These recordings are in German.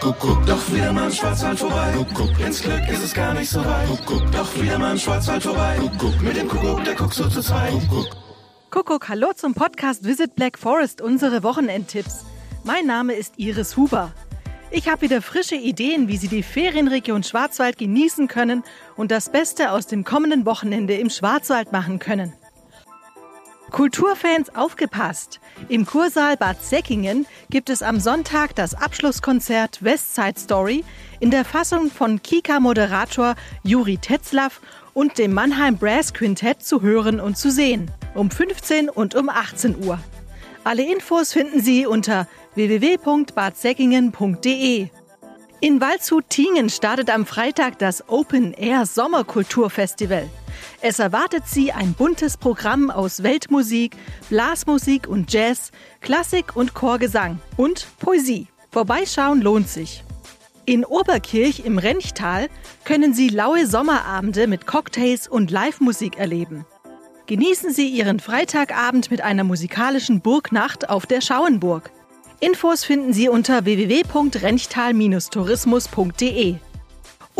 Kuckuck, doch wieder mal im Schwarzwald vorbei. Kuckuck, ins Glück ist es gar nicht so weit. Kuckuck, doch wieder mal im Schwarzwald vorbei. Kuckuck, mit dem Kuckuck, der guckt so zu zweit. Kuckuck. Kuckuck, hallo zum Podcast Visit Black Forest, unsere Wochenendtipps. Mein Name ist Iris Huber. Ich habe wieder frische Ideen, wie Sie die Ferienregion Schwarzwald genießen können und das Beste aus dem kommenden Wochenende im Schwarzwald machen können. Kulturfans aufgepasst! Im Kursaal Bad Säckingen gibt es am Sonntag das Abschlusskonzert Westside Story in der Fassung von Kika-Moderator Juri Tetzlaff und dem Mannheim Brass Quintett zu hören und zu sehen. Um 15 und um 18 Uhr. Alle Infos finden Sie unter www.badsäckingen.de. In Waldshut-Tingen startet am Freitag das Open Air Sommerkulturfestival. Es erwartet Sie ein buntes Programm aus Weltmusik, Blasmusik und Jazz, Klassik und Chorgesang und Poesie. Vorbeischauen lohnt sich. In Oberkirch im Renchtal können Sie laue Sommerabende mit Cocktails und Live-Musik erleben. Genießen Sie Ihren Freitagabend mit einer musikalischen Burgnacht auf der Schauenburg. Infos finden Sie unter www.renchtal-tourismus.de.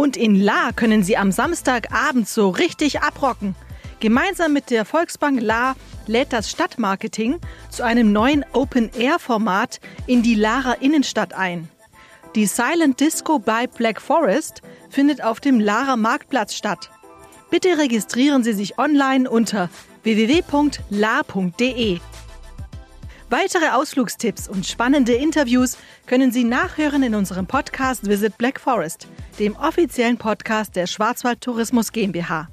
Und in La können Sie am Samstagabend so richtig abrocken. Gemeinsam mit der Volksbank La lädt das Stadtmarketing zu einem neuen Open-Air-Format in die Lara Innenstadt ein. Die Silent Disco by Black Forest findet auf dem Lara Marktplatz statt. Bitte registrieren Sie sich online unter www.la.de. Weitere Ausflugstipps und spannende Interviews können Sie nachhören in unserem Podcast Visit Black Forest, dem offiziellen Podcast der Schwarzwald Tourismus GmbH.